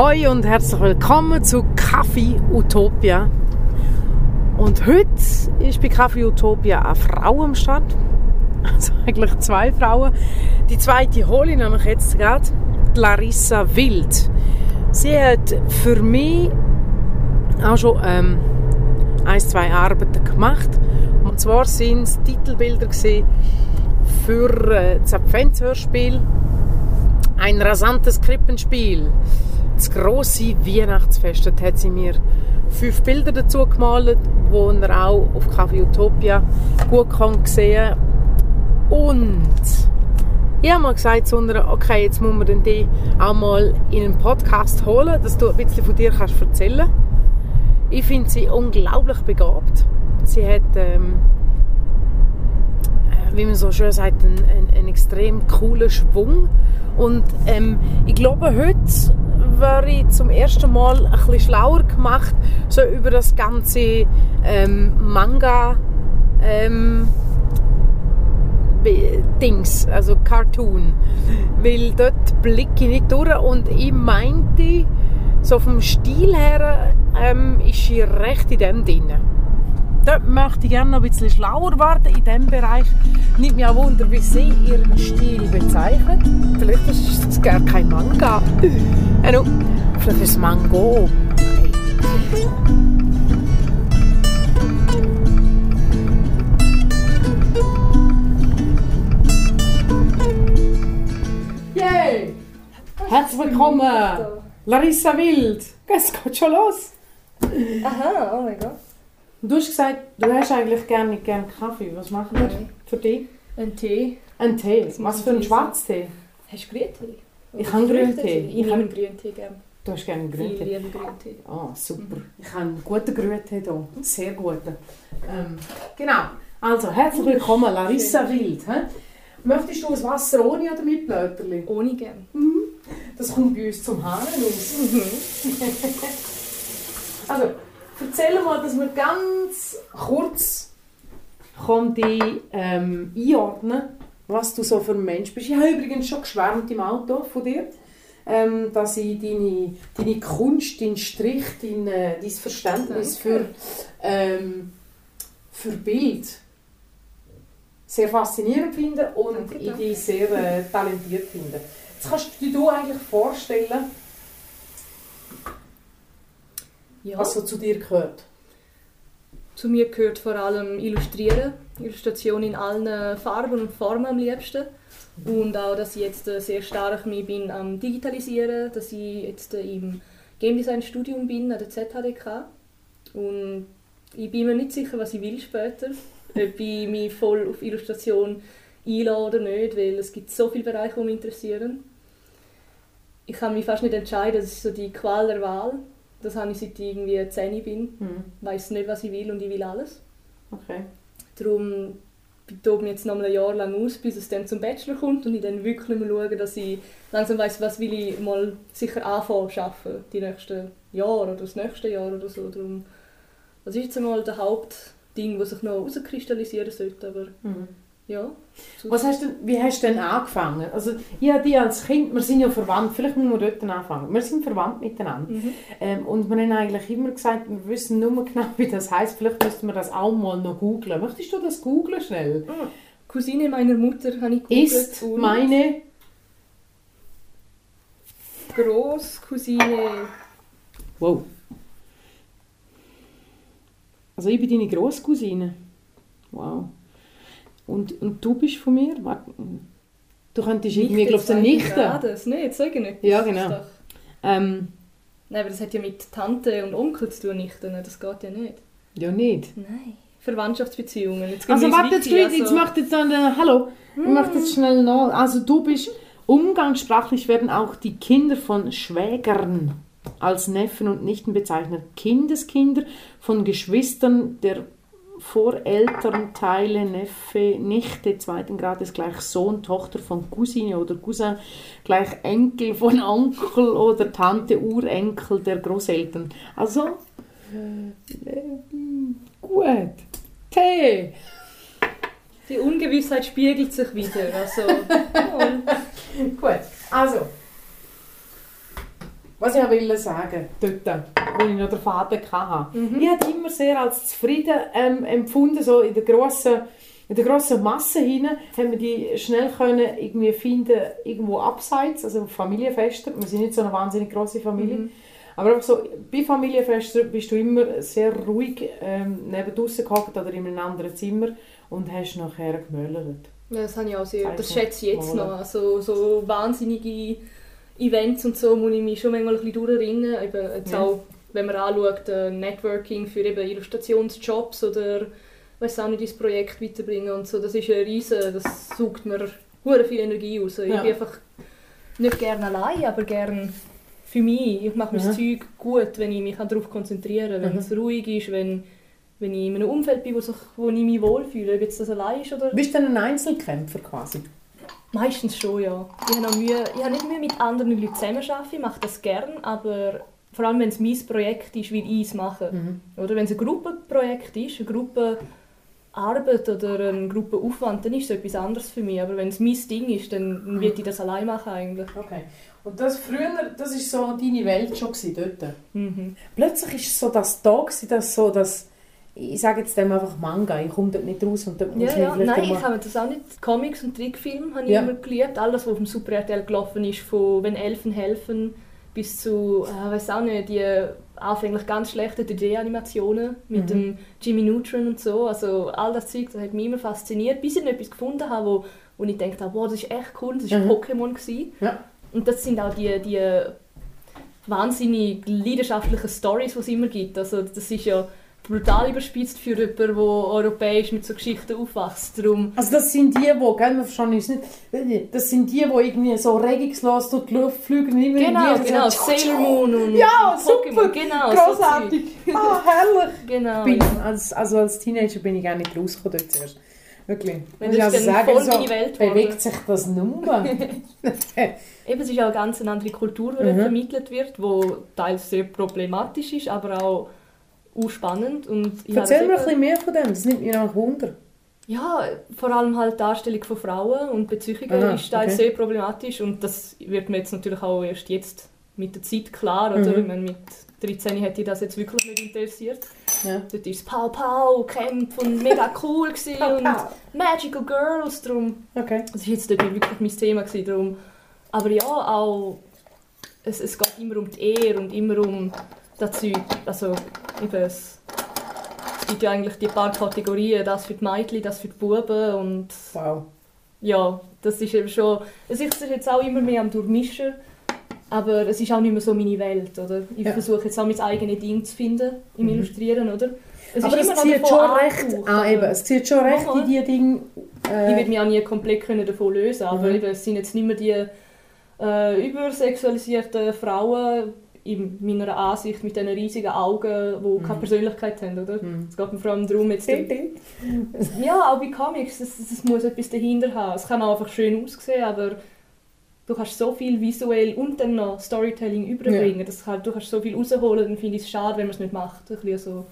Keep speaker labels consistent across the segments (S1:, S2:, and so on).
S1: Hoi und herzlich willkommen zu Kaffee Utopia. Und heute ist bei Kaffee Utopia eine Frau am Start. Also eigentlich zwei Frauen. Die zweite hole ich nämlich jetzt gerade. Larissa Wild. Sie hat für mich auch schon ähm, ein, zwei Arbeiten gemacht. Und zwar sind es Titelbilder für äh, das Adventshörspiel «Ein rasantes Krippenspiel» das grosse Weihnachtsfest. Dort hat sie mir fünf Bilder dazu gemalt, die er auch auf Café Utopia gut kann sehen Und ich habe mal gesagt zu einer, okay, jetzt muss man die auch mal in einen Podcast holen, dass du ein bisschen von dir kannst erzählen Ich finde sie unglaublich begabt. Sie hat, ähm, äh, wie man so schön sagt, einen, einen, einen extrem coolen Schwung. Und ähm, ich glaube, heute wäre ich zum ersten Mal ein bisschen schlauer gemacht, so über das ganze ähm, Manga ähm, Dings, also Cartoon. Weil dort blicke ich nicht durch und ich meinte, so vom Stil her ähm, ist sie recht in dem drin. Dort möchte ich gerne noch ein bisschen schlauer werden in diesem Bereich. Nicht mehr Wunder, wie sie ihren Stil bezeichnet. Vielleicht ist es gar kein Manga. No, vielleicht ist Mango. Yay! Herzlich willkommen, Larissa Wild. Es geht schon los.
S2: Aha, oh mein Gott.
S1: Du hast gesagt, du hast eigentlich gerne nicht gerne Kaffee. Was machen wir für dich?
S2: Ein Tee.
S1: Ein Tee. Was für einen
S2: ein Tee
S1: Schwarztee?
S2: Hast du Grüntee?
S1: Ich habe? Grüntee.
S2: Ich
S1: Ich habe-
S2: einen Grüntee gerne.
S1: Du hast gerne einen
S2: Ich
S1: Grüntee.
S2: liebe Grüntee.
S1: Ah, super. Ich habe einen guten Grüntee hier. Sehr guten. Ähm, genau. Also, herzlich willkommen, Larissa Wild. Hä? Möchtest du ein Wasser ohne oder mit Blöterli?
S2: Ohne gern.
S1: Das kommt bei uns zum Haaren aus. also, erzähl mal, dass wir ganz kurz kann die, ähm, einordnen was du so für ein Mensch bist. Ich habe übrigens schon geschwärmt im Auto von dir, ähm, dass ich deine, deine Kunst, deinen Strich, dein, äh, dein Verständnis für, ähm, für Bild sehr faszinierend finde und ich dich sehr äh, talentiert finde. Jetzt kannst du dir eigentlich vorstellen,
S2: Ja.
S1: was so zu dir gehört.
S2: Zu mir gehört vor allem Illustrieren. Illustration in allen Farben und Formen am liebsten. Und auch, dass ich jetzt äh, sehr stark mich bin am Digitalisieren, dass ich jetzt äh, im Game Design Studium bin an der ZHDK. Und ich bin mir nicht sicher, was ich will später. Ob ich mich voll auf Illustration einlasse oder nicht, weil es gibt so viele Bereiche, die mich interessieren. Ich kann mich fast nicht entscheiden, das ist so die Qual der Wahl. Das habe ich seit ich irgendwie 10 bin.
S1: Hm.
S2: Ich weiß nicht, was ich will und ich will alles.
S1: Okay.
S2: Darum tobe ich jetzt noch mal ein Jahr lang aus, bis es dann zum Bachelor kommt und ich dann wirklich mal schaue, dass ich langsam weiss, was will ich mal sicher anfangen zu arbeiten, die nächsten Jahre oder das nächste Jahr oder so. Darum, das ist jetzt einmal das Hauptding, das sich noch herauskristallisieren sollte, aber
S1: Mhm.
S2: Ja.
S1: Was hast du, wie hast du denn angefangen? Also, ich dich als Kind, wir sind ja verwandt, vielleicht müssen wir dort anfangen. Wir sind verwandt miteinander.
S2: Mhm.
S1: Ähm, und wir haben eigentlich immer gesagt, wir wissen nur genau, wie das heißt. Vielleicht müssten wir das auch mal noch googlen. Möchtest du das googlen schnell?
S2: Cousine meiner Mutter habe ich gegoogelt
S1: Ist meine...
S2: Großcousine
S1: Wow. Also ich bin deine Großcousine. Wow. Und, und du bist von mir? Warte, Du könntest irgendwie, glaube ich, eine Nichte.
S2: Nein, sag ich nicht.
S1: Ja,
S2: Das
S1: genau. Ähm,
S2: Nein, aber das hat ja mit Tante und Onkel zu tun, Nichten. Das geht ja nicht.
S1: ja, nicht.
S2: Nein. Verwandtschaftsbeziehungen. Jetzt
S1: Also warte, jetzt, Leute, jetzt
S2: also-
S1: macht jetzt dann, äh, hallo, ich mache jetzt schnell noch, also du bist, umgangssprachlich werden auch die Kinder von Schwägern als Neffen und Nichten bezeichnet. Kindeskinder von Geschwistern der Vorelternteile, Neffe, Nichte zweiten Grades gleich Sohn, Tochter von Cousine oder Cousin gleich Enkel von Onkel oder Tante, Urenkel der Großeltern. Also, äh, gut. Tee.
S2: Die Ungewissheit spiegelt sich wieder. Also.
S1: Gut, also. Was ich will sagen dort, wo ich noch den Vater hatte,
S2: Mhm.
S1: ich habe immer sehr als zufrieden ähm, empfunden, so in der grossen, in der grossen Masse hinein, haben wir die schnell können irgendwie finden, irgendwo abseits, also auf Familienfesten. Wir sind nicht so eine wahnsinnig grosse Familie.
S2: Mhm.
S1: Aber einfach so, bei Familienfesten bist du immer sehr ruhig ähm, neben draussen gehockt oder in einem anderen Zimmer und hast nachher gemöllert.
S2: Ja, das habe ich auch sehr. Das schätze ich jetzt noch. Also, so wahnsinnige Events und so muss ich mich schon manchmal ein bisschen durcherinnern. Eben jetzt
S1: Ja.
S2: auch, wenn man anschaut, äh, Networking für eben Illustrationsjobs oder weiß auch nicht, ins Projekt weiterbringen und so. Das ist ein riesen, das sucht mir hure viel Energie raus. Ich
S1: Ja.
S2: bin einfach nicht gerne allein, aber gerne für mich. Ich mache mir das Zeug gut, wenn ich mich darauf konzentrieren kann, wenn
S1: Mhm.
S2: es ruhig ist, wenn, wenn ich in einem Umfeld bin, wo, sich, wo ich mich wohlfühle, ob jetzt das allein ist oder
S1: Bist du dann ein Einzelkämpfer quasi?
S2: Meistens schon, ja. Ich habe, Mühe, ich habe nicht Mühe mit anderen Leuten zusammenarbeiten, ich mache das gern, aber vor allem, wenn es mein Projekt ist, will ich es machen. Oder wenn es ein Gruppenprojekt ist, eine Gruppenarbeit oder ein Gruppenaufwand, dann ist es etwas anderes für mich. Aber wenn es mein Ding ist, dann
S1: Mhm.
S2: will ich das allein machen eigentlich.
S1: Okay. Und das früher, das ist so deine Welt schon gewesen, dort?
S2: Mhm.
S1: Plötzlich ist es so das da gewesen, dass so das, ich sage jetzt dem einfach Manga, ich komme dort nicht raus und dort muss
S2: Ja, ja. Nein, ich habe das auch nicht. Comics und Trickfilme habe ich
S1: Ja.
S2: immer geliebt. Alles, was auf dem Super RTL gelaufen ist, von «Wenn Elfen helfen» bis zu, äh, weiß auch nicht, die anfänglich ganz schlechten 3D-Animationen mit
S1: Mhm.
S2: dem Jimmy Neutron und so. Also all das Zeug, das hat mich immer fasziniert, bis ich dann etwas gefunden habe, wo, wo ich gedacht habe, wow, das ist echt cool, das war
S1: Mhm.
S2: Pokémon. Gewesen.
S1: Ja.
S2: Und das sind auch die, die wahnsinnig leidenschaftlichen Stories, die es immer gibt. Also das ist ja brutal überspitzt für jemanden, der europäisch mit so Geschichten aufwächst. Darum,
S1: Also das sind die, die, gell, man versteht es nicht, das sind die, die irgendwie so regungslos durch die Luft fliegen und immer
S2: genau,
S1: irgendwie
S2: genau,
S1: so,
S2: Sailor Moon und
S1: Ja,
S2: Pokémon,
S1: super,
S2: genau,
S1: großartig, ah, herrlich.
S2: So genau,
S1: bin, als, also als Teenager bin ich gar nicht rausgekommen dort zuerst. Wirklich.
S2: Wenn
S1: ich also sagen,
S2: voll
S1: so
S2: meine Welt
S1: bewegt sich das nur.
S2: Eben, es ist auch eine ganz andere Kultur, die
S1: Mhm.
S2: vermittelt wird, die teils sehr problematisch ist, aber auch auch spannend. Und
S1: Erzähl mir ein bisschen mehr von dem, das nimmt mich nach Wunder.
S2: Ja, vor allem halt die Darstellung von Frauen und Beziehungen
S1: Aha,
S2: ist teils
S1: okay.
S2: sehr problematisch und das wird mir jetzt natürlich auch erst jetzt mit der Zeit klar. Oder?
S1: Mhm.
S2: Ich meine, mit 13 hätte ich das jetzt wirklich nicht interessiert.
S1: Ja.
S2: Dort war es Pow Pow, Camp und mega cool und. Magical Girls, darum
S1: Okay.
S2: das war jetzt dort wirklich mein Thema. Gewesen. Aber ja, auch es, es geht immer um die Ehre und immer um das Zeug. Also eben, es, gibt ja eigentlich die paar Kategorien, das für die Mädchen, das für die Buben und
S1: Wow.
S2: ja, das ist eben schon... Es ist jetzt auch immer mehr am Durchmischen, aber es ist auch nicht mehr so meine Welt, oder? Ich
S1: Ja.
S2: versuche jetzt auch mein eigenes Ding zu finden im
S1: Mhm.
S2: Illustrieren, oder? Es
S1: aber
S2: ist
S1: es zieht schon recht, ah, eben, es zieht schon recht in die Dinge.
S2: ich
S1: Äh,
S2: werde mich auch nie komplett können davon lösen aber
S1: Mhm.
S2: eben, es sind jetzt nicht mehr die äh, übersexualisierten Frauen in meiner Ansicht mit diesen riesigen Augen, die keine
S1: Mhm.
S2: Persönlichkeit haben, oder?
S1: Mhm.
S2: Es geht mir vor allem darum, jetzt... Ja, auch bei Comics, es, muss etwas dahinter haben. Es kann auch einfach schön aussehen, aber du kannst so viel visuell und dann noch Storytelling überbringen. Das kann, du kannst so viel rausholen, dann finde ich es schade, wenn man es nicht macht. Ein bisschen so.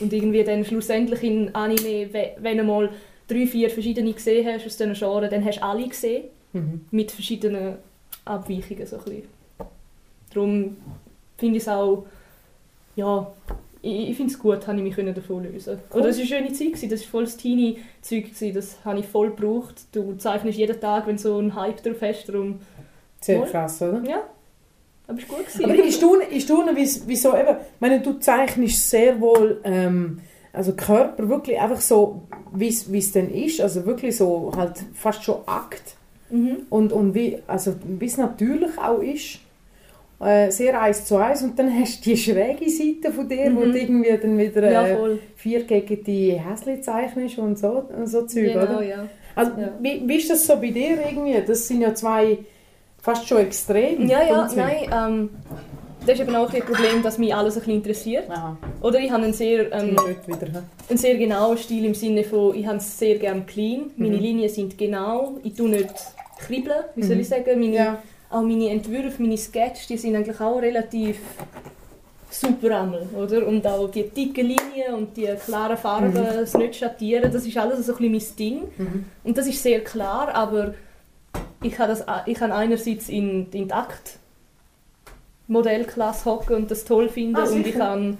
S2: Und irgendwie dann schlussendlich in Anime, we- wenn du mal drei, vier verschiedene gesehen hast aus diesen Genres, dann hast du alle gesehen,
S1: Mhm.
S2: mit verschiedenen Abweichungen. So ein bisschen. Darum finde ich es auch, ja, ich, ich finde es gut, habe ich mich davon lösen
S1: Cool.
S2: Oder es war eine schöne Zeit, gewesen, das war voll das Teenie-Zeug, das habe ich voll gebraucht. Du zeichnest jeden Tag, wenn so einen Hype drauf hast, darum,
S1: Sehr krass, oder?
S2: ja, aber es war gut. Gewesen.
S1: Aber ich staune, ich staune wie's- wieso eben, ich meine, du zeichnest sehr wohl, ähm, also Körper wirklich einfach so, wie es dann ist, also wirklich so halt fast schon Akt
S2: mhm.
S1: und, und wie also wie es natürlich auch ist. Äh, sehr eins zu eins und dann hast du die schräge Seite von dir, wo
S2: Mhm.
S1: du irgendwie dann wieder
S2: Ja,
S1: äh,
S2: voll.
S1: vier gegen die Häsli zeichnest und so, und so Zeug,
S2: Genau,
S1: oder?
S2: ja.
S1: Also,
S2: Ja.
S1: wie, wie ist das so bei dir irgendwie? Das sind ja zwei fast schon extrem.
S2: Ja, ja, nein, ähm, das ist eben auch ein Problem, dass mich alles ein bisschen interessiert.
S1: Aha,
S2: Oder ich habe einen sehr,
S1: ähm, wieder.
S2: einen sehr genauen Stil im Sinne von, ich habe es sehr gerne clean, meine
S1: Mhm.
S2: Linien sind genau, ich tue nicht kribbeln, wie soll
S1: Mhm.
S2: ich sagen, meine,
S1: Ja.
S2: Auch meine Entwürfe, meine Sketches, die sind eigentlich auch relativ super einmal, oder? Und auch die dicken Linien und die klaren Farben, das nicht schattieren, das ist alles so ein bisschen mein Ding.
S1: Mhm.
S2: Und das ist sehr klar, aber ich habe, das, ich habe einerseits in, in die Akt Modellklasse hocken und das toll finden
S1: Ah,
S2: und ich kann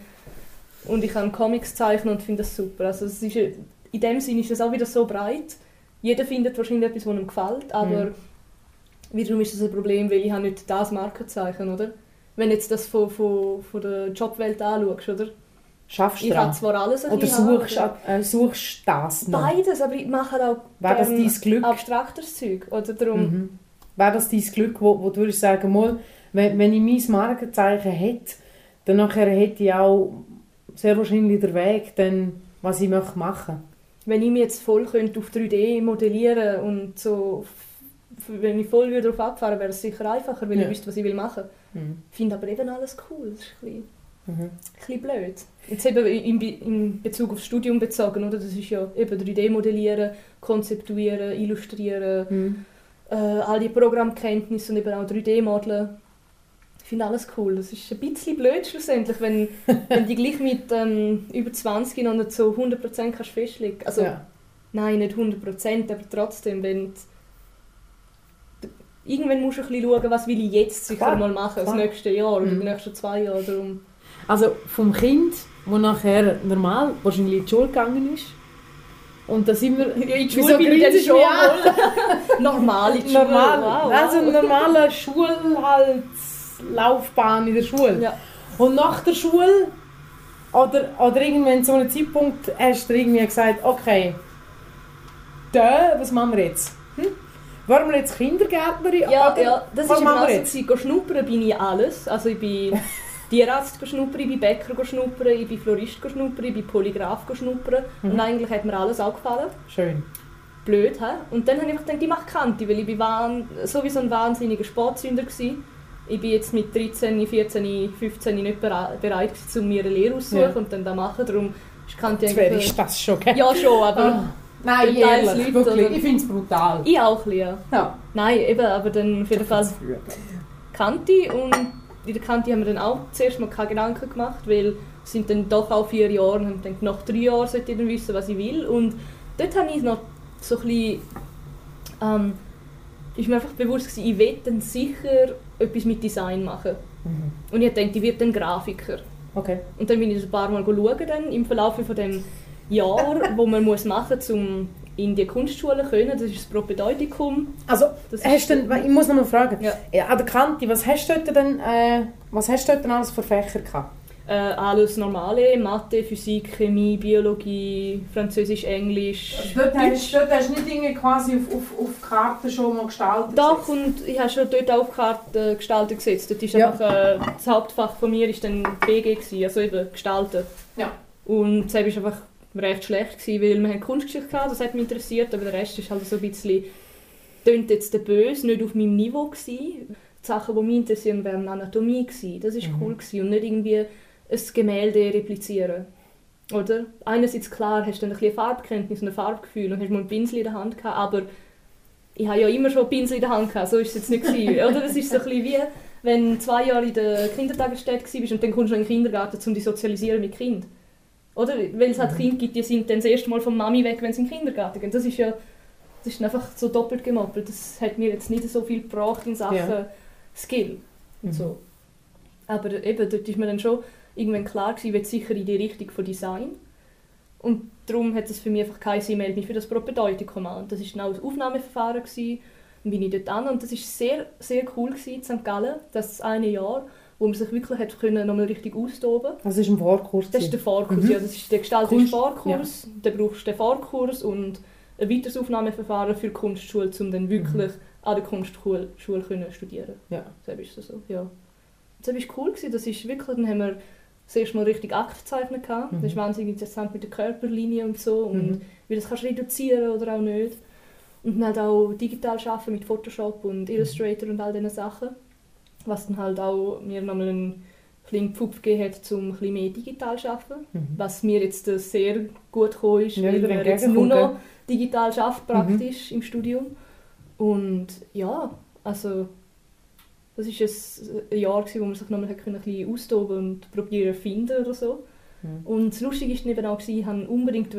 S2: und ich kann Comics zeichnen und finde das super. Also es ist, in dem Sinne ist das auch wieder so breit. Jeder findet wahrscheinlich etwas, was ihm gefällt, aber
S1: Mhm.
S2: Wiederum ist das ein Problem, weil ich habe nicht das Markenzeichen, oder? Wenn du jetzt das von, von, von der Jobwelt anschaust, oder?
S1: Schaffst du
S2: Ich habe
S1: dran?
S2: zwar alles ein
S1: Oder suchst,
S2: haben,
S1: äh, suchst das noch?
S2: Beides, aber ich mache auch
S1: Wäre das
S2: gern
S1: dein Glück?
S2: abstrakteres Zeug. Oder darum,
S1: Mhm. Wäre das dein Glück, wo, wo du würdest sagen, mal, wenn, wenn ich mein Markenzeichen hätte, dann nachher hätte ich auch sehr wahrscheinlich den Weg, dann, was ich möchte machen
S2: wenn ich mich jetzt voll könnte auf 3D modellieren und so, wenn ich voll darauf abfahren wäre es sicher einfacher, weil
S1: Ja.
S2: ich wüsste, was ich will machen.
S1: mhm.
S2: Ich finde aber eben alles cool. Das ist ein bisschen,
S1: Mhm.
S2: ein bisschen blöd. Jetzt eben in, Be- in Bezug aufs Studium bezogen, oder? Das ist ja eben 3D modellieren, konzeptuieren, illustrieren,
S1: Mhm.
S2: äh, all die Programmkenntnisse und eben auch 3D-Modeln. Ich finde alles cool. Das ist ein bisschen blöd schlussendlich, wenn, wenn die gleich mit ähm, über 20 noch nicht so 100% kannst festlegen. Also,
S1: ja.
S2: nein, nicht 100%, aber trotzdem, wenn du, irgendwann musst du ein bisschen schauen, was will ich jetzt sicher
S1: Klar,
S2: mal machen, das
S1: klar.
S2: nächste Jahr oder
S1: Mhm.
S2: die nächsten zwei Jahre. Darum.
S1: Also vom Kind, das nachher normal wahrscheinlich in die Schule gegangen ist, und da sind wir...
S2: Ja, in die Schule bin ich schon mal. Normal in die Schule.
S1: normal,
S2: Wow, wow.
S1: also eine normale Schul halt, Laufbahn in der Schule.
S2: Ja.
S1: Und nach der Schule oder, oder irgendwann zu einem Zeitpunkt hast du irgendwie gesagt, okay, da, was machen wir jetzt? Hm? Wollen wir jetzt Kindergärtnerin?
S2: Ja,
S1: oder
S2: ja, das
S1: was
S2: ist immer
S1: wir
S2: so, schnuppern bin ich alles. Also ich bin Tierarzt schnuppern, ich bin Bäcker schnuppern, ich bin Florist schnuppern, ich bin Polygraph schnuppern.
S1: Mhm.
S2: Und eigentlich hat mir alles auch gefallen.
S1: Schön.
S2: Blöd, hä? Und dann habe ich gedacht, ich mache Kante, weil ich bin wahn, sowieso ein wahnsinniger Sportsünder war. Ich bin jetzt mit 13, 14, 15 nicht bere- bereit um mir eine Lehre auszusuchen
S1: Ja.
S2: und dann das machen. Darum ist Kante eigentlich...
S1: ich das schon, gell?
S2: Ja schon, aber
S1: Ah. Nein, ehrlich,
S2: Leute,
S1: wirklich.
S2: oder?
S1: Ich finde es brutal.
S2: ich auch bisschen.
S1: Ja.
S2: Nein, eben, aber dann auf jeden Fall. Kante und in der Kante haben wir dann auch zuerst mal keine Gedanken gemacht, weil wir sind dann doch auch vier Jahre und haben gedacht, nach drei Jahren sollte ich dann wissen, was ich will. Und dort habe ich noch so ein bisschen, ähm, ist mir einfach bewusst gewesen, ich will dann sicher etwas mit Design machen.
S1: Mhm.
S2: Und ich dachte, ich werde dann Grafiker.
S1: Okay.
S2: Und dann bin ich ein paar Mal schauen dann im Verlauf von dem Jahr, wo man muss machen muss, um in die Kunstschule zu können. Das ist das Propedeutikum.
S1: Also,
S2: Das
S1: hast denn, ich muss noch mal fragen.
S2: Ja.
S1: Ja, an der Kante, was hast du dort denn, äh, was hast du dort denn alles für Fächer gehabt?
S2: Äh, alles Normale, Mathe, Physik, Chemie, Biologie, Französisch, Englisch.
S1: Dort hast, dort hast du nicht Dinge quasi auf, auf, auf Karten schon mal gestaltet?
S2: Doch, und ich habe schon dort auf die Karte Gestalten gesetzt. Dort ist
S1: Ja.
S2: einfach, äh, das Hauptfach von mir ist dann BG, gewesen, also eben Gestalten.
S1: Ja.
S2: Und war einfach recht schlecht, gewesen, weil wir haben Kunstgeschichte gehabt, das hat mich interessiert, aber der Rest ist halt so ein bisschen, tönt jetzt der Böse, nicht auf meinem Niveau gewesen. Die Sachen, die mich interessieren, wären Anatomie gewesen. Das ist
S1: Mhm.
S2: cool gewesen und nicht irgendwie ein Gemälde replizieren. Oder? Einerseits klar, hast du dann ein bisschen Farbkenntnis und ein Farbgefühl und hast mal einen Pinsel in der Hand gehabt, aber ich habe ja immer schon einen Pinsel in der Hand gehabt, so ist es jetzt nicht gewesen. Oder? Das ist so ein bisschen wie, wenn du zwei Jahre in der Kindertagesstätte warst und dann kommst du in den Kindergarten, um dich zu sozialisieren mit Kind. Oder? Weil es halt Kinder gibt, die sind dann das erste Mal von Mami weg, wenn sie in den Kindergarten gehen. Das ist ja das ist einfach so doppelt gemoppelt. Das hat mir jetzt nicht so viel gebracht in Sachen
S1: Ja.
S2: Skill.
S1: Mhm.
S2: So. Aber eben, dort ist mir dann schon irgendwann klar gewesen, ich will sicher in die Richtung von Design. Und darum hat es für mich einfach keinen Sinn mehr, mich für das Propedeutikum an. Und das war dann auch das Aufnahmeverfahren. Gewesen. Dann bin ich dort an und das war sehr, sehr cool gewesen, in St. Gallen, das eine Jahr, wo man sich wirklich hat können, nochmal richtig austoben
S1: Das ist ein Vorkurs.
S2: Das ist der Vorkurs,
S1: Mhm.
S2: ja. Das ist der gestalterische
S1: Kunst-
S2: Vorkurs. Dann brauchst du den Vorkurs und ein weiteres Aufnahmeverfahren für die Kunstschule, um dann wirklich an der Kunstschule Schule können studieren
S1: Ja.
S2: Das ist so, ja. Das war cool, gewesen. das ist wirklich, dann haben wir das erste Mal richtig Akt gehabt.
S1: Mhm.
S2: Das ist wahnsinnig interessant mit der Körperlinie und so und
S1: Mhm.
S2: wie das kannst du reduzieren oder auch nicht. Und dann halt auch digital arbeiten mit Photoshop und Illustrator und all diesen Sachen. Was dann halt auch mir nochmal einen kleinen Pfupf gegeben hat, um ein mehr digital zu arbeiten.
S1: Mhm.
S2: Was mir jetzt äh, sehr gut gekommen ist,
S1: Ja,
S2: weil wir jetzt nur noch digital schafft praktisch im Studium. Und ja, also das ist ein- ein Jahr, wo man sich nochmal ein bisschen austoben und probieren zu finden oder so.
S1: Mhm.
S2: Und das Lustige ist dann eben auch, ich wollte unbedingt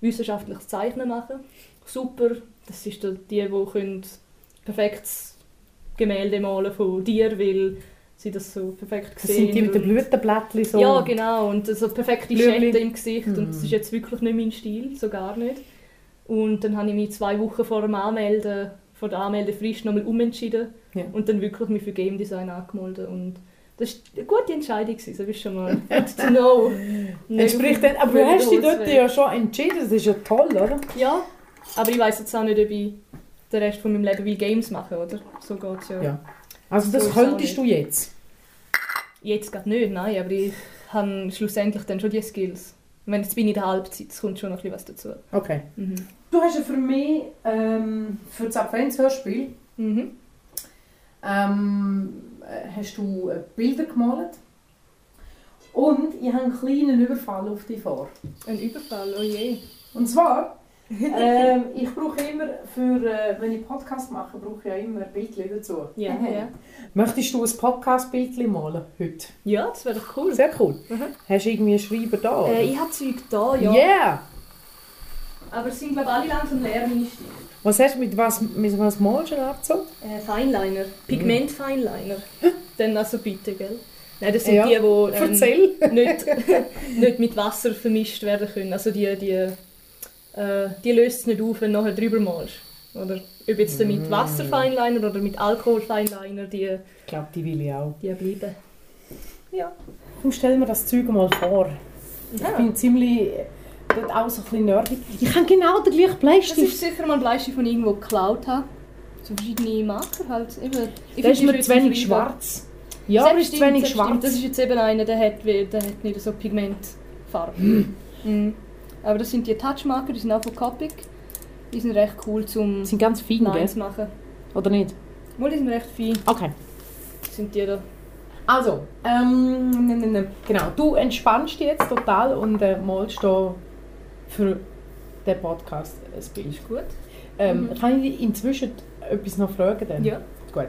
S2: wissenschaftliches Zeichnen machen. Super, das ist die, die können perfektes Gemälde malen von dir, weil sie das so perfekt
S1: Das sind die mit den Blütenblättchen so.
S2: Ja, genau. Und so perfekte
S1: Blümchen.
S2: Schatten im Gesicht. Und das
S1: Mhm.
S2: ist jetzt wirklich nicht mein Stil, so gar nicht. Und dann habe ich mich zwei Wochen vor dem Anmelden, vor der Anmeldefrist nochmal umentschieden.
S1: Ja.
S2: Und dann wirklich mich für Game Design angemeldet. Und das war eine gute Entscheidung, gewesen, so ist schon mal good to know.
S1: Entspricht dann, aber du hast dich dort ja schon entschieden, das ist ja toll, oder?
S2: Ja, aber ich weiß jetzt auch nicht, ob ich den Rest von meinem Leben wie Games mache, oder? So geht es ja.
S1: Ja. Also das
S2: So
S1: könntest du jetzt.
S2: Jetzt gerade nicht, nein, aber ich habe schlussendlich dann schon die Skills. Ich meine, jetzt bin ich in der Halbzeit, es kommt schon noch ein bisschen was dazu.
S1: Okay.
S2: Mhm.
S1: Du hast ja für mich, ähm, für das Adventshörspiel,
S2: Mhm.
S1: ähm, äh, hast du äh, Bilder gemalt. Und ich habe einen kleinen Überfall auf dich vor.
S2: Ein Überfall, oh je.
S1: Und zwar, ähm, ich brauche immer, für, äh, wenn ich Podcast mache, brauche ich ja immer Bildchen dazu.
S2: Ja, ja.
S1: Möchtest du ein Podcast-Bildchen malen heute?
S2: Ja, das wäre doch cool.
S1: Sehr cool.
S2: Mhm.
S1: Hast du irgendwie einen Schreiber da?
S2: Äh, ich habe Zeug da, ja.
S1: Yeah!
S2: Aber es sind, glaube ich, alle langsam leer, meine Stifte.
S1: Was hast du mit was, mit was malst du denn abgezogen?
S2: Äh, Fineliner. Pigment-Fineliner. Dann also bitte, gell? Nein, das sind
S1: Ja.
S2: die, die ähm, nicht, nicht mit Wasser vermischt werden können. Also die, die, äh, die löst es nicht auf, wenn du nachher drüber malst. Oder ob jetzt mit
S1: Mm.
S2: Wasserfeinliner oder mit Alkoholfeinliner, die,
S1: Ich glaube, die will ich auch.
S2: die bleiben. Ja.
S1: Komm, stell mir das Zeug mal vor. Ich
S2: ja.
S1: bin ziemlich... äh, Dort auch so ein bisschen nerdig. Ich habe genau den gleichen
S2: Das
S1: Bleistift.
S2: ist sicher mal ein Bleistift, den ich irgendwo geklaut habe. So verschiedene Marker halt. Eben. Ich
S1: Der ist mir zu wenig schwarz. Ja, aber
S2: Das
S1: ist zu wenig
S2: das stimmt.
S1: schwarz.
S2: Das ist jetzt eben einer, der hat, der hat nicht so Pigmentfarbe. Mhm. Aber das sind die Touchmarker, die sind auch von Copic. Die sind recht cool zum
S1: Die sind ganz fein,
S2: Lines
S1: gell?
S2: machen.
S1: Oder nicht?
S2: Wohl, die sind recht fein.
S1: Okay.
S2: Sind die da.
S1: Also, ähm, ne, ne, ne. genau. Du entspannst dich jetzt total und äh, malst da für den Podcast ein Bild.
S2: Ist gut.
S1: Ähm,
S2: Mhm.
S1: Kann ich dich inzwischen etwas noch fragen? Dann?
S2: Ja.
S1: Gut.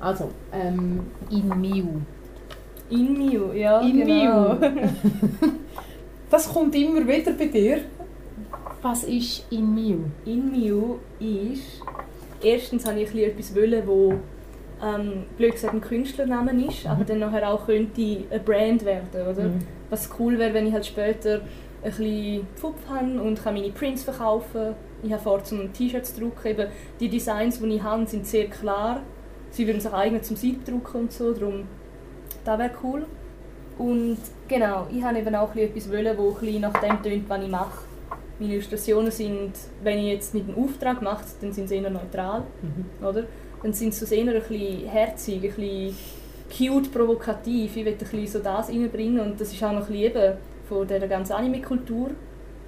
S1: Also, ähm, in Miu.
S2: In Mio, ja.
S1: In
S2: genau.
S1: Das kommt immer wieder bei dir. Was ist in Miu?
S2: In Mio ist. Erstens habe ich ein bisschen etwas wollen, wo ähm, blöd gesagt ein Künstlernamen ist, aber dann nachher auch könnte eine Brand werden, oder?
S1: Mhm.
S2: Was cool wäre, wenn ich halt später ein bisschen Pfupf habe und kann meine Prints verkaufen. Ich habe vor, zum T-Shirts zu drucken. Eben, die Designs, die ich habe, sind sehr klar. Sie würden sich eignen zum Siebdrucken und so, darum das wäre cool. Und genau, ich habe eben auch ein bisschen etwas wollen, wo ein nach dem tönt, was ich mache. Meine Illustrationen sind, wenn ich jetzt nicht einen Auftrag mache, dann sind sie eher neutral,
S1: Mhm.
S2: oder? Dann sind sie so eher ein bisschen herzig, ein bisschen cute, provokativ. Ich will ein bisschen so das reinbringen und das ist auch noch ein bisschen von dieser ganzen Anime-Kultur.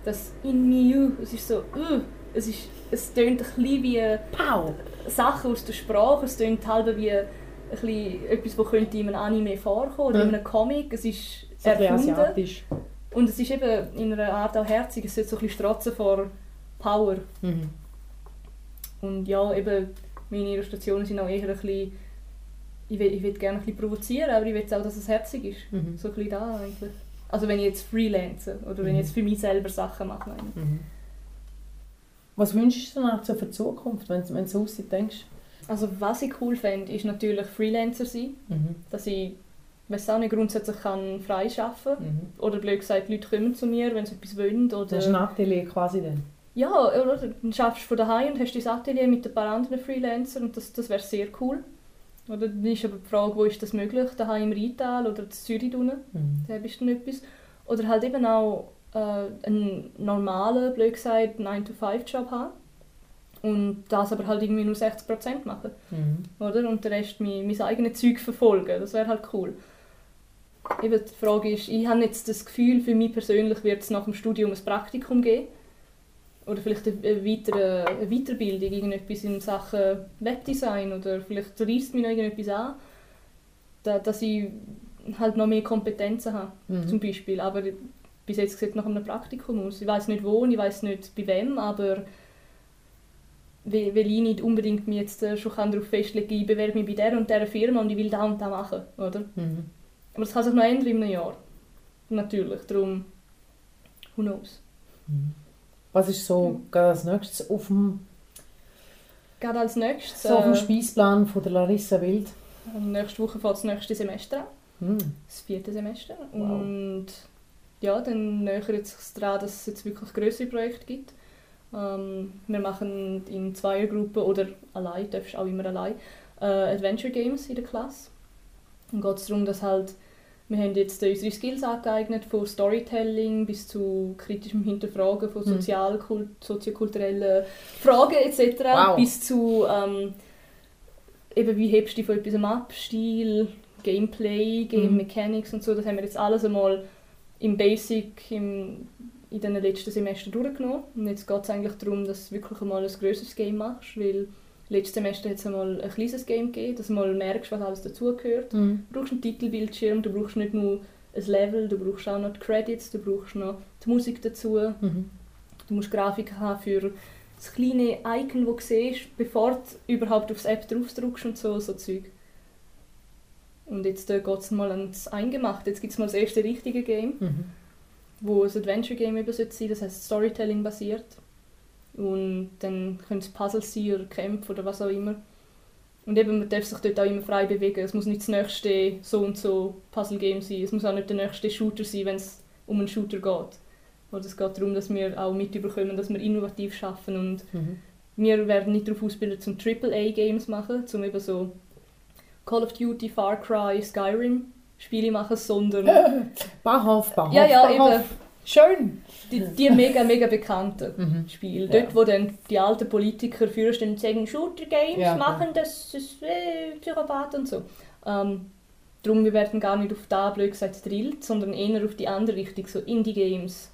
S2: Das in me, es ist so, uh, es, ist, es tönt ein bisschen wie
S1: Pow!
S2: Sachen aus der Sprache, es tönt halb wie bisschen etwas, das könnte in einem Anime vorkommen oder in einem Comic. Es ist
S1: So
S2: erfunden
S1: asiatisch.
S2: und es ist eben in einer Art auch herzig. Es sollte so ein bisschen strotzen vor Power.
S1: Mhm.
S2: Und ja, eben, meine Illustrationen sind auch eher ein bisschen... Ich will, ich will gerne ein bisschen provozieren, aber ich will auch, dass es herzig ist.
S1: Mhm.
S2: So ein bisschen da eigentlich. Also wenn ich jetzt freelance oder wenn ich jetzt für mich selber Sachen mache.
S1: Mhm. Was wünschst du dir die Zukunft, wenn, wenn du so aussieht, denkst?
S2: Also was ich cool fände, ist natürlich Freelancer sein.
S1: Mhm.
S2: Dass ich, weiß auch nicht, grundsätzlich kann frei arbeiten
S1: Mhm.
S2: Oder blöd gesagt, Leute kommen zu mir, wenn sie etwas wollen.
S1: Das ist ein
S2: Oder
S1: Atelier quasi dann.
S2: ja, oder dann schaffst du von daheim und hast dein Atelier mit ein paar anderen Freelancern und das, das wäre sehr cool. Oder dann ist aber die Frage, wo ist das möglich? Daheim im Rheintal oder in Zürich unten?
S1: Mhm.
S2: Da bist du dann etwas. Oder halt eben auch äh, einen normalen, blöd gesagt, 9-to-5-Job haben. Und das aber halt irgendwie nur 60% machen.
S1: Mhm.
S2: Oder? Und den Rest mein, mein eigenes Zeug verfolgen. Das wäre halt cool. Eben die Frage ist, ich habe jetzt das Gefühl, für mich persönlich wird es nach dem Studium ein Praktikum geben. Oder vielleicht eine, eine, weitere, eine Weiterbildung, irgendetwas in Sachen Webdesign oder vielleicht reißt mich noch irgendetwas an, da, dass ich halt noch mehr Kompetenzen habe,
S1: Mhm.
S2: zum Beispiel. Aber bis jetzt sieht es nach einem Praktikum aus. Ich weiß nicht wo und ich weiß nicht bei wem, aber weil, weil ich nicht unbedingt mich jetzt äh, schon darauf festlegen kann, ich bewerbe mich bei der und dieser Firma und ich will da und da machen, oder?
S1: Mhm.
S2: Aber das kann sich noch ändern in einem Jahr. Natürlich, darum, who knows.
S1: Mhm. Was ist so gerade als nächstes auf dem,
S2: Gerade als nächstes,
S1: so auf dem
S2: äh,
S1: Speisplan von der Larissa Wild?
S2: nächste Woche fängt das nächste Semester an,
S1: Hm.
S2: das vierte Semester.
S1: Wow.
S2: Und ja, dann nähert es sich daran, dass es jetzt wirklich größere Projekte gibt. Ähm, wir machen in Zweiergruppen oder allein, darfst auch immer allein, äh, Adventure Games in der Klasse. Dann geht es darum, dass halt, wir haben jetzt unsere Skills angeeignet, von Storytelling bis zu kritischem Hinterfragen von
S1: Mhm.
S2: sozial soziokulturellen Fragen etc.
S1: Wow.
S2: bis zu ähm, eben wie hebst du von etwas ab, Stil, Gameplay, Game
S1: Mhm.
S2: Mechanics und so, das haben wir jetzt alles einmal im Basic im, in den letzten Semester durchgenommen. Und jetzt geht es eigentlich darum, dass du wirklich einmal ein grösseres Game machst, weil letztes Semester hat es einmal ein kleines Game gegeben, dass du mal merkst, was alles dazugehört.
S1: Hm.
S2: Du brauchst einen Titelbildschirm, du brauchst nicht nur ein Level, du brauchst auch noch die Credits, du brauchst noch die Musik dazu.
S1: Mhm.
S2: Du musst Grafiken haben für das kleine Icon, das du siehst, bevor du überhaupt aufs App draufdrückst und so, so Zeug. Und jetzt äh, geht es mal ans Eingemachte. Jetzt gibt es mal das erste richtige Game,
S1: Mhm.
S2: Wo ein Adventure-Game eben sollte sein das heißt Storytelling basiert. Und dann können es Puzzles sein oder Kämpfe oder was auch immer. Und eben, man darf sich dort auch immer frei bewegen. Es muss nicht das nächste so und so Puzzle-Game sein. Es muss auch nicht der nächste Shooter sein, wenn es um einen Shooter geht. Oder es geht darum, dass wir auch mitbekommen, dass wir innovativ schaffen und
S1: Mhm.
S2: wir werden nicht darauf ausgebildet, zum AAA-Games machen, zum eben so Call of Duty, Far Cry, Skyrim Spiele machen, sondern
S1: Bauhof, Bauhof,
S2: ja, ja,
S1: Bauhof.
S2: eben
S1: Schön.
S2: die, die mega, mega bekannten
S1: Mhm.
S2: Spiele.
S1: Ja.
S2: Dort, wo dann die alten Politiker führen stehen und sagen, Shooter-Games
S1: Ja,
S2: machen, das ist äh, Psychopath und so. Ähm, darum, wir werden gar nicht auf da, blöd gesagt, drillt, sondern eher auf die andere Richtung, so Indie-Games.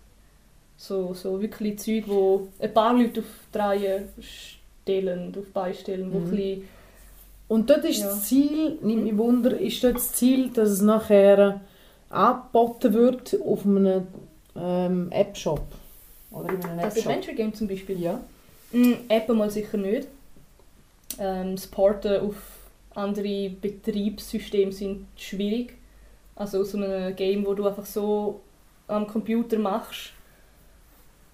S2: So, so wirklich Zeug, wo ein paar Leute auf die Reihe stellen, auf beistellen, wo
S1: Mhm.
S2: ein bisschen
S1: Und dort ist
S2: Ja.
S1: das Ziel, nimmt mich Wunder, ist dort das Ziel, dass es nachher angeboten wird auf einem ähm, App-Shop? Oder in einem
S2: Das
S1: App-Shop?
S2: Adventure Game zum Beispiel.
S1: Ja.
S2: Mm, App mal sicher nicht. Ähm, Porten auf andere Betriebssysteme sind schwierig. Also aus einem Game, wo du einfach so am Computer machst,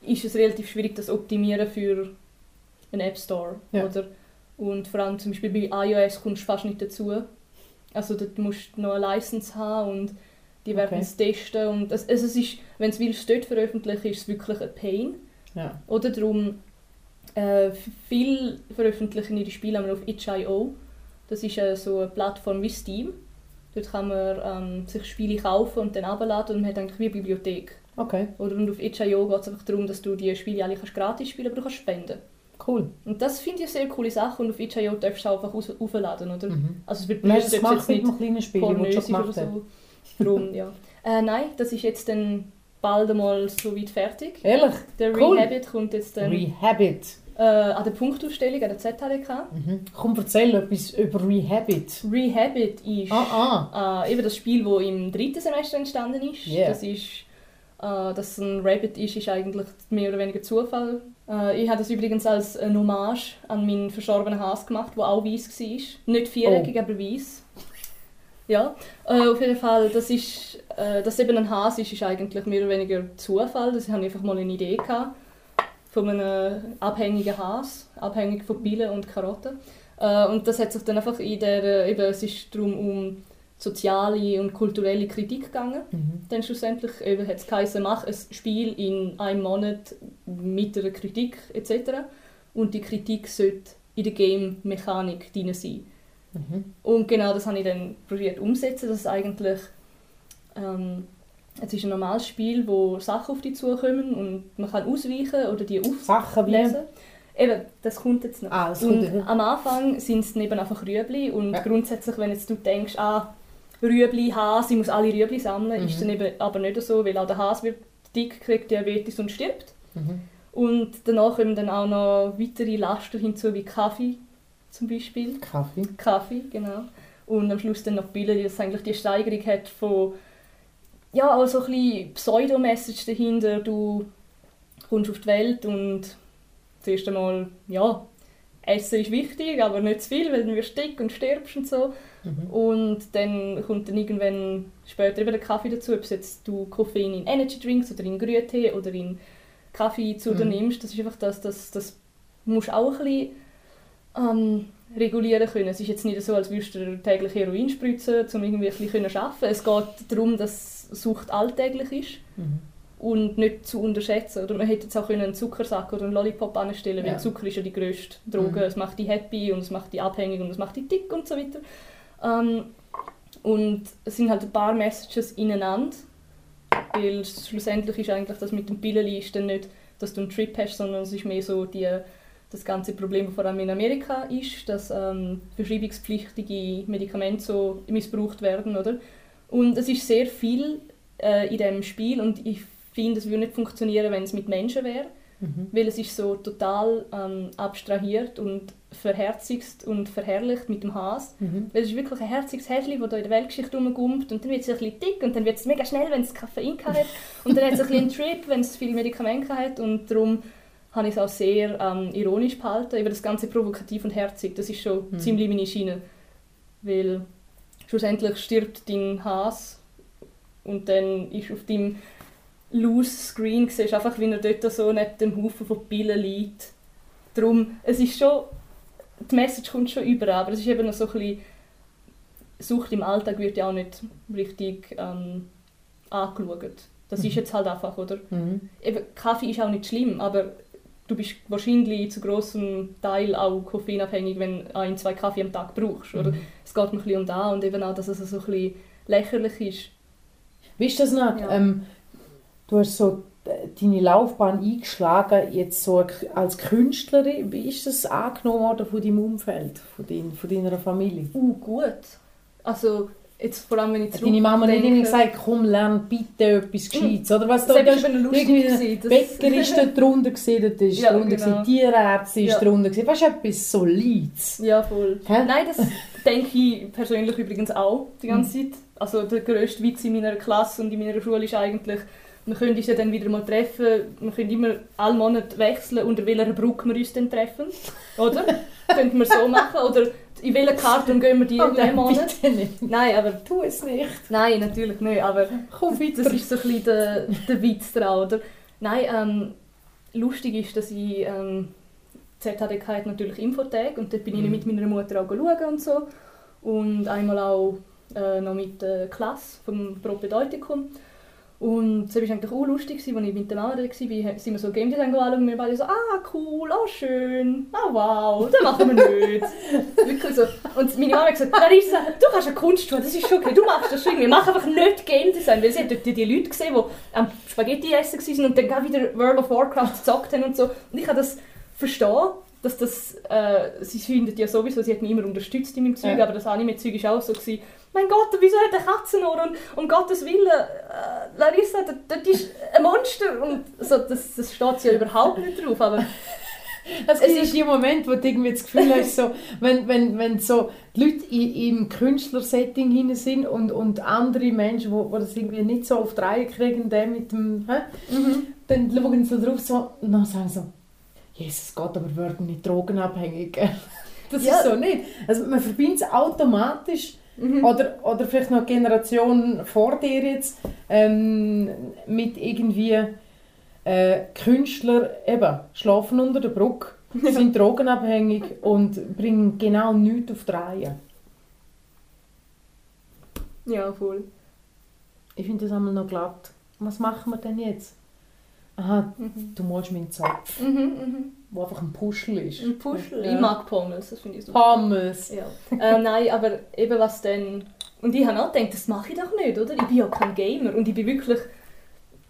S2: ist es relativ schwierig, das optimieren für einen App Store.
S1: Ja.
S2: Oder? Und vor allem zum Beispiel bei iOS kommst du fast nicht dazu. Also dort musst du noch eine License haben und die werden
S1: Okay.
S2: es testen. Und es, also es ist, wenn es willst, dort veröffentlichen, ist es wirklich ein Pain.
S1: ja.
S2: Oder darum, äh, viel veröffentlichen ihre Spiele auf itch.io. Das ist äh, so eine Plattform wie Steam. Dort kann man ähm, sich Spiele kaufen und dann abladen und man hat eigentlich wie eine Bibliothek.
S1: Okay,
S2: Oder und auf itch.io geht es einfach darum, dass du die Spiele alle kannst gratis spielen aber du kannst spenden.
S1: Cool.
S2: Und das finde ich eine sehr coole Sache und auf itch.io darfst du einfach aufladen, oder?
S1: Mhm.
S2: Also es wird
S1: du das gemacht mit einem kleinen Spiel, das schon
S2: oder
S1: gemacht hast?
S2: so. Darum, ja. Äh, nein, das ist jetzt dann bald einmal so weit fertig.
S1: Ehrlich?
S2: Der
S1: Cool.
S2: Rehabit kommt jetzt dann
S1: Rehabit.
S2: äh, an der Punktausstellung an der ZHDK.
S1: Mhm. Komm, erzähl etwas über Rehabit.
S2: Rehabit ist
S1: Ah, ah.
S2: äh, eben das Spiel, das im dritten Semester entstanden ist.
S1: Yeah.
S2: Das ist äh, dass es ein Rabbit ist, ist eigentlich mehr oder weniger Zufall. Äh, ich habe das übrigens als eine Hommage an meinen verstorbenen Hase gemacht, der auch weiß war. Nicht viereckig,
S1: Oh.
S2: aber weiß. Ja, äh, auf jeden Fall, das ist, äh, dass eben ein Hase ist, ist eigentlich mehr oder weniger Zufall. Das habe ich einfach mal eine Idee gehabt von einem abhängigen Hase, abhängig von Bielen und Karotten. Äh, und das hat sich dann einfach in der, äh, eben, es ist darum um soziale und kulturelle Kritik gegangen.
S1: Mhm.
S2: Dann schlussendlich eben hat es geheißen, mach ein Spiel in einem Monat mit einer Kritik etc. Und die Kritik sollte in der Game-Mechanik drin sein.
S1: Mhm.
S2: Und genau das habe ich dann probiert umzusetzen, dass es eigentlich ähm, es ist ein normales Spiel, wo Sachen auf dich zukommen und man kann ausweichen oder die
S1: Sachen wie...
S2: auflesen. Eben, das kommt jetzt noch.
S1: Ah,
S2: und am Anfang sind es eben einfach Rüebli und
S1: Ja.
S2: grundsätzlich, wenn jetzt du denkst, ah, Rüebli, Hase, ich muss alle Rüebli sammeln,
S1: Mhm.
S2: ist dann eben aber nicht so, weil auch der Hase wird dick, kriegt Diabetes und stirbt.
S1: Mhm.
S2: Und danach kommen dann auch noch weitere Laster hinzu, wie Kaffee zum Beispiel.
S1: Kaffee.
S2: Kaffee, genau. Und am Schluss dann noch Bilder, die das eigentlich die Steigerung hat von ja, auch so ein bisschen Pseudo-Message dahinter. Du kommst auf die Welt und zuerst einmal, ja, Essen ist wichtig, aber nicht zu viel, weil dann wirst du dick und stirbst und so.
S1: Mhm.
S2: Und dann kommt dann irgendwann später eben der Kaffee dazu, ob jetzt du Koffein in Energy Drinks oder in Grüntee oder in Kaffee zu dir
S1: Mhm.
S2: nimmst. Das ist einfach das, das, das musst auch ein bisschen ähm, regulieren können. Es ist jetzt nicht so, als würdest du täglich Heroin spritzen, um irgendwie ein bisschen zu arbeiten. Es geht darum, dass Sucht alltäglich ist
S1: Mhm.
S2: und nicht zu unterschätzen. Oder man hätte jetzt auch können einen Zuckersack oder einen Lollipop anstellen
S1: Ja.
S2: weil Zucker ist ja die grösste Droge.
S1: Mhm.
S2: Es macht dich happy und es macht dich abhängig und es macht dich dick und so weiter. Ähm, und es sind halt ein paar Messages ineinander, weil schlussendlich ist eigentlich das mit dem Pillen ist dann nicht, dass du einen Trip hast, sondern es ist mehr so die, das ganze Problem, das vor allem in Amerika ist, dass ähm, verschreibungspflichtige Medikamente so missbraucht werden, oder? Und es ist sehr viel äh, in dem Spiel und ich finde, es würde nicht funktionieren, wenn es mit Menschen wäre,
S1: Mhm.
S2: weil es ist so total ähm, abstrahiert und verherzigt und verherrlicht mit dem Haas.
S1: Mhm.
S2: Weil es ist wirklich ein herziges Häschen, das da in der Weltgeschichte rumgumpt und dann wird es ein bisschen dick und dann wird es mega schnell, wenn es Koffein hat und dann hat es ein bisschen einen Trip, wenn es viele Medikamente hat und darum habe ich es auch sehr ähm, ironisch behalten, über das ganze provokativ und herzig, das ist schon
S1: Mhm.
S2: ziemlich meine Schiene. Weil schlussendlich stirbt dein Has und dann ist auf deinem loose Screen siehst du einfach, wie er dort so neben dem Haufen von Pillen liegt. Darum, es ist schon, die Message kommt schon über, aber es ist eben noch so ein bisschen, Sucht im Alltag wird ja auch nicht richtig ähm, angeschaut. Das ist
S1: Mhm.
S2: jetzt halt einfach, oder?
S1: Mhm.
S2: Eben, Kaffee ist auch nicht schlimm, aber du bist wahrscheinlich zu großem Teil auch koffeinabhängig, wenn du ein, zwei Kaffee am Tag brauchst. Oder
S1: Mhm.
S2: es geht mir ein bisschen um da und eben auch, dass es so ein bisschen lächerlich ist.
S1: Wie ist das noch?
S2: Ja.
S1: Ähm, du hast so äh, deine Laufbahn eingeschlagen, jetzt so als Künstlerin. Wie ist das angenommen worden von deinem Umfeld, von, dein, von deiner Familie?
S2: Uh, gut. Also, jetzt vor allem, wenn ich
S1: Hat deine Mama
S2: zurückdenke-
S1: irgendwie gesagt, komm, lern bitte etwas Gescheites? Oder was
S2: Das
S1: da,
S2: war
S1: da
S2: eben lustig.
S1: irgendwie
S2: gewesen, das-
S1: Bäcker ist dort drunter gewesen, dort ist
S2: Ja,
S1: drunter
S2: genau.
S1: Tierärzte ist
S2: Ja.
S1: drunter gewesen. Weißt du, etwas Solides.
S2: Ja, voll.
S1: Hä?
S2: Nein, das denke ich persönlich übrigens auch die ganze
S1: Mhm.
S2: Zeit. Also der grösste Witz in meiner Klasse und in meiner Schule ist eigentlich, wir können uns ja dann wieder mal treffen, wir können immer alle Monate wechseln, unter welcher Brücke wir uns dann treffen, oder? Könnten wir so machen, oder in welcher Karton gehen wir die
S1: Oh
S2: diesen Monat? Nein, aber
S1: Tu es nicht.
S2: Nein, natürlich nicht, aber
S1: Komm weiter.
S2: das ist so ein bisschen der, der Witz daran, oder? Nein, ähm, lustig ist, dass ich ähm, ZHDK hat natürlich Infotag und dort bin ich
S1: Mhm.
S2: mit meiner Mutter auch schauen und so und einmal auch äh, noch mit der Klasse vom Propedeutikum und es war eigentlich auch lustig, als ich mit Mama da war, sind wir so Game Design anschauen und wir beide so, ah cool, oh schön, ah wow, das machen wir nicht. Wirklich so. Und meine Mama hat gesagt, Larissa, du kannst eine Kunstschule, das ist schon okay, du machst das schon irgendwie, mach einfach nicht Game Design, weil sie hat dort die, Leute gesehen, die am Spaghetti essen waren und dann wieder World of Warcraft gezockt haben und so. Und ich kann das verstehen, dass das, äh, sie findet ja sowieso, sie hat mich immer unterstützt in meinem Zeug,
S1: Ja.
S2: aber das Anime-Zeug war auch so, gewesen, mein Gott, wieso hat er Katzenohr und um Gottes Willen, äh, Larissa, das, ist ein Monster und so, das, das steht ja überhaupt nicht drauf, aber
S1: Es
S2: Es
S1: ist die Moment, wo du irgendwie das Gefühl hast, so, wenn, wenn, wenn so die Leute in, im Künstlersetting hinein sind und, und andere Menschen, die wo, wo das irgendwie nicht so auf die Reihe kriegen, der mit dem, hä? dann schauen sie drauf so, und dann sagen sie so, Jesus Gott, aber wir werden nicht drogenabhängig. gell?» Das
S2: Ja.
S1: ist so nicht. Also man verbindet es automatisch
S2: Mhm.
S1: oder, oder vielleicht noch eine Generation vor dir jetzt ähm, mit irgendwie äh, Künstler eben schlafen unter der Brücke, sind drogenabhängig und bringen genau nichts auf die Reihe.
S2: ja, voll.
S1: Ich finde das einmal noch glatt. Was machen wir denn jetzt? Aha,
S2: Mhm.
S1: du malst meinen Zopf,
S2: Mhm, mhm.
S1: Wo einfach ein Puschel ist.
S2: Ein Puschel.
S1: Ja.
S2: Ich mag Pommes, das finde ich super.
S1: Pommes.
S2: Ja. äh, nein, aber eben was dann... Und ich habe auch gedacht, das mache ich doch nicht, oder? Ich bin ja kein Gamer und ich bin wirklich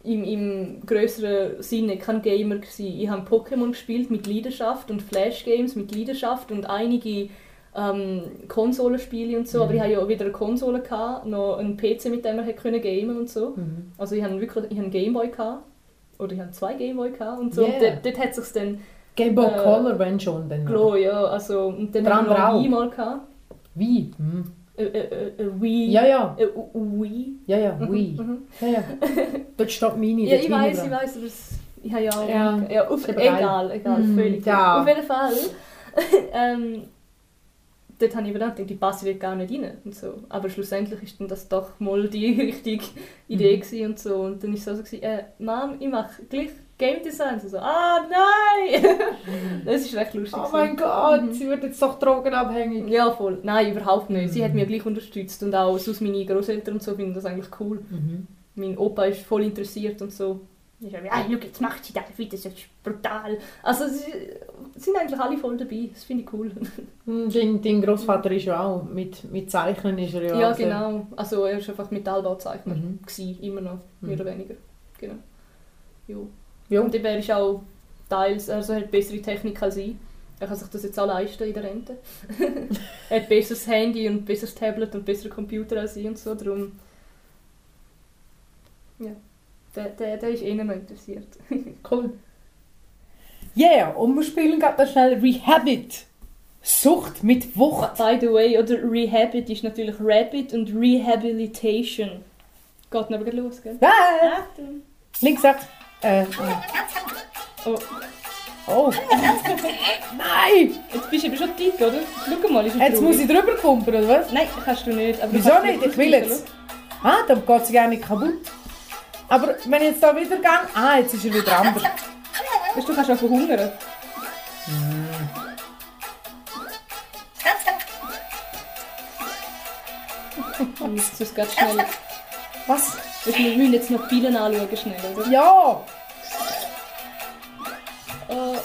S2: im, im größeren Sinne kein Gamer gewesen. Ich habe Pokémon gespielt mit Leidenschaft und Flash-Games mit Leidenschaft und einige ähm, Konsolenspiele und so,
S1: Mhm.
S2: aber ich hatte ja weder eine Konsole, gehabt, noch einen PC, mit dem ich können gamen und so.
S1: Mhm.
S2: Also ich hatte wirklich ich hatte einen Gameboy, gehabt, oder ich hatte zwei Gameboy gehabt und so.
S1: Yeah.
S2: Und dort, dort hat es sich dann
S1: Boy
S2: Äh,
S1: Color, wenn schon. Dann
S2: Glow, ja, also... Und dann
S1: Der
S2: habe ich noch
S1: andere
S2: Wii
S1: auch.
S2: mal gehabt.
S1: Wie? Hm.
S2: Äh, äh, äh, äh, Wii.
S1: Ja, ja.
S2: Äh, Wii.
S1: Ja, ja,
S2: Mhm,
S1: Wii.
S2: mhm.
S1: Ja, ja. Dort steht meine.
S2: Ja, ich weiß,
S1: dran.
S2: ich weiß, aber es, ich habe ja auch...
S1: Ja,
S2: ja auf,
S1: aber geil.
S2: egal, egal,
S1: Mm,
S2: völlig.
S1: ja.
S2: Auf jeden Fall. ähm, dort habe ich mir gedacht, die passen dort gar nicht rein und so. Aber schlussendlich ist dann das doch mal die richtige Idee
S1: Mhm.
S2: gewesen und so. Und dann ist es so, so gewesen, äh, Mom, ich mache gleich Game Design. So, ah nein! das ist recht lustig.
S1: Oh mein Gott, sie wird jetzt doch drogenabhängig.
S2: Ja, voll. Nein, überhaupt nicht. Sie hat mich gleich unterstützt und auch sonst meine Großeltern und so finden das eigentlich cool.
S1: Mhm.
S2: Mein Opa ist voll interessiert und so. Ich sage, ah, jetzt macht sie das wieder, das ist brutal. Also sie sind eigentlich alle voll dabei, das finde ich cool.
S1: Hm, Dein, dein Großvater ist ja auch mit, mit Zeichnen ist er ja.
S2: Ja,
S1: sehr-
S2: genau. Also er war einfach Metallbauzeichner,
S1: Mhm.
S2: gewesen, immer noch, mehr oder weniger. Genau. Jo.
S1: Ja.
S2: Und er ist auch teils, also hat bessere Technik als ich. Er kann sich das jetzt auch leisten in der Rente. er hat besseres Handy und besseres Tablet und bessere Computer als ich und so, darum... Ja, der, der, der ist eh noch interessiert.
S1: Cool. Yeah, und wir spielen gerade schnell Rehabit. Sucht mit Wucht.
S2: By the way, oder Rehabit ist natürlich Rabbit und Rehabilitation. Geht noch wieder los, gell?
S1: Ah,
S2: Achtung!
S1: links, rechts. Äh,
S2: Oh,
S1: oh. Nein!
S2: jetzt bist du eben schon dick, oder? Schau mal, ist
S1: Jetzt muss ich drüber kumpeln, oder was?
S2: Nein, kannst du nicht. Aber
S1: Wieso nicht? Ich will jetzt. Ah, dann geht sie gar nicht kaputt. Aber wenn ich jetzt da wieder gehe... Ah, jetzt ist er wieder anders.
S2: Weißt du, du kannst auch verhungern. Und jetzt ist ganz schnell.
S1: Was?
S2: Du, wir müssen jetzt noch die Bielen anschauen, schnell, oder?
S1: Ja!
S2: Äh,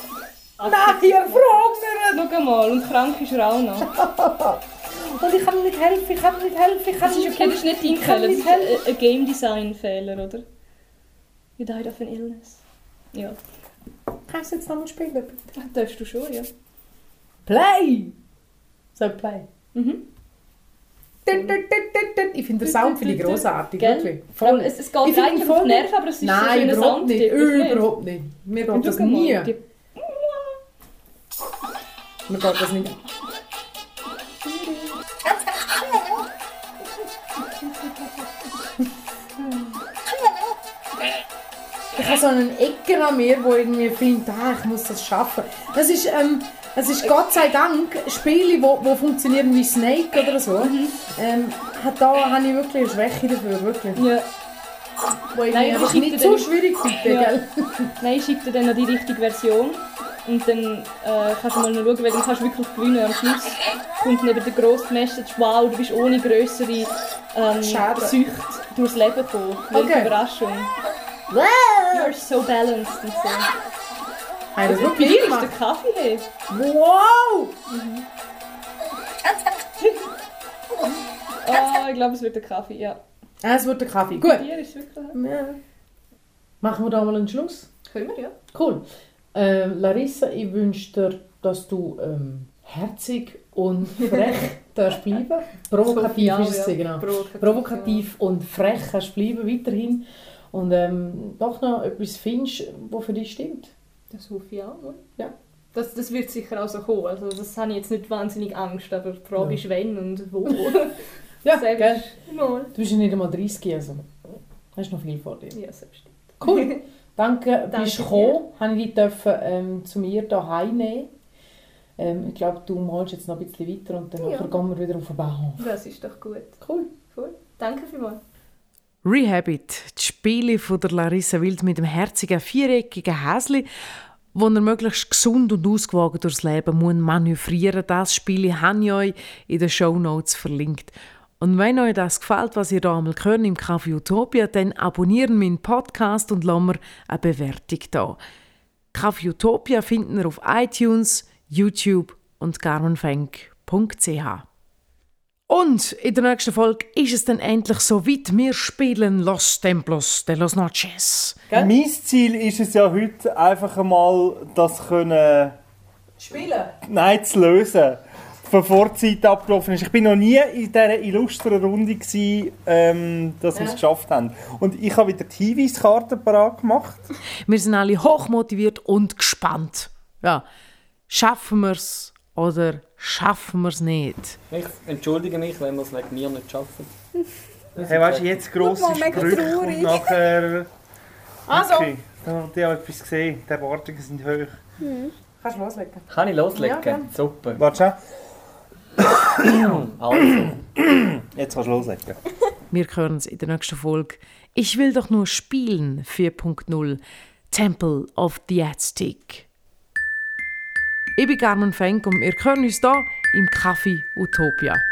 S2: ach,
S1: Nein, ihr verhungern!
S2: Schau mal, und krank ist er auch noch.
S1: Und ich kann nicht helfen, ich kann nicht helfen, ich kann
S2: Das
S1: nicht
S2: okay, das ist nicht dein Fehler, das ist ein- ein Game Design Fehler, oder? You died of an illness. Ja,
S1: Kannst du jetzt nochmal spielen, bitte?
S2: das darfst du schon, ja.
S1: Play! So, Play.
S2: Mhm.
S1: Ich finde den Sound finde ich grossartig,
S2: Gell?
S1: wirklich.
S2: Voll. Es, es geht
S1: Ich finde voll
S2: auf die Nerven, aber es ist so ein
S1: Nein,
S2: schöner
S1: überhaupt
S2: Sound.
S1: nicht. Überhaupt nicht. Mir geht das nie. Mir geht das nicht. Ich habe so einen Ecken an mir, wo irgendwie findet, ah, ich muss das schaffen. Das ist, ähm, das ist Gott sei Dank Spiele, wo, wo funktionieren wie Snake oder so.
S2: Mhm.
S1: Ähm, hat da habe ich wirklich eine Schwäche dafür, wirklich.
S2: Ja.
S1: Wo ich
S2: Nein,
S1: einfach nicht so schwierig finde,
S2: Ja.
S1: gell?
S2: Nein, ich schicke dir dann noch die richtige Version. Und dann äh, kannst du mal noch schauen, weil dann kannst du wirklich gewinnen. Am Schluss kommt neben der grossen Message, wow, du bist ohne grössere ähm. Sucht durchs Leben gekommen. Welche
S1: Okay.
S2: Überraschung.
S1: Wow!
S2: You're so balanced und so.
S1: Ich das wirklich
S2: dir ist der
S1: gemacht?
S2: Kaffee hey.
S1: Wow!
S2: Oh, ich glaube, es wird der Kaffee, ja.
S1: Ah, es wird der Kaffee. Gut.
S2: dir ist wirklich...
S1: Ja. Machen wir da mal einen Schluss?
S2: Können wir, ja.
S1: Cool. Ähm, Larissa, ich wünsche dir, dass du ähm, herzig und frech darfst bleiben. Provokativ
S2: Sophie auch,
S1: ist es,
S2: ja.
S1: genau.
S2: Provokativ,
S1: Provokativ und frech kannst bleiben weiterhin. Und ähm, doch noch etwas findest, was für dich stimmt.
S2: Das hoffe ich auch, oder?
S1: Ja.
S2: Das, das wird sicher auch so kommen. Also das habe ich jetzt nicht wahnsinnig Angst, aber die Frage
S1: Ja.
S2: ist, wenn und wo.
S1: Ja,
S2: Selbst
S1: gell? Du bist ja nicht einmal 30, also hast noch viel vor dir.
S2: Ja, selbst.
S1: Cool. Danke,
S2: Danke
S1: bist du gekommen. Habe ich dich dürfen, ähm, zu mir hier nehmen. Ähm, ich glaube, du malst jetzt noch ein bisschen weiter und dann
S2: Ja.
S1: gehen wir wieder auf den Bauhof.
S2: Das ist doch gut.
S1: Cool.
S2: Cool. Danke vielmals.
S1: Rehabit, die Spiele von der Larissa Wild mit dem herzigen, viereckigen Häsli, wo er möglichst gesund und ausgewogen durchs Leben muss manövrieren. Das Spiel habe ich euch in den Shownotes verlinkt. Und wenn euch das gefällt, was ihr einmal hört im Café Utopia, dann abonnieren meinen Podcast und lasst mir eine Bewertung da. Café Utopia finden ihr auf iTunes, YouTube und garmenfenk.ch. Und in der nächsten Folge ist es dann endlich so weit. Wir spielen Los Templos de los Noches. Gell?
S3: Mein Ziel ist es ja heute einfach einmal, das können,
S1: Spielen?
S3: nein, zu lösen. Bevor die Zeit abgelaufen ist. Ich bin noch nie in dieser illustren Runde, gewesen, ähm, dass wir es geschafft haben. Und ich habe wieder die Hinweiskarten parat gemacht.
S1: Wir sind alle hochmotiviert und gespannt. Ja, schaffen wir es oder schaffen wir es nicht?
S4: Ich entschuldige mich, wenn wir es wegen mir nicht schaffen.
S3: Hey, weißt du, jetzt grosse Sprüche und nachher...
S1: Also,
S3: Okay, da habe ich etwas gesehen. Die Erwartungen sind hoch.
S1: kannst du loslegen.
S4: Kann ich loslegen?
S1: Ja.
S4: Super.
S3: Warte schon.
S4: Also,
S3: Jetzt kannst du loslegen.
S1: Wir hören es in der nächsten Folge. Ich will doch nur spielen 4.0. Temple of the Aztec. Ich bin Carmen Fenk und wir hören uns hier im Café Utopia.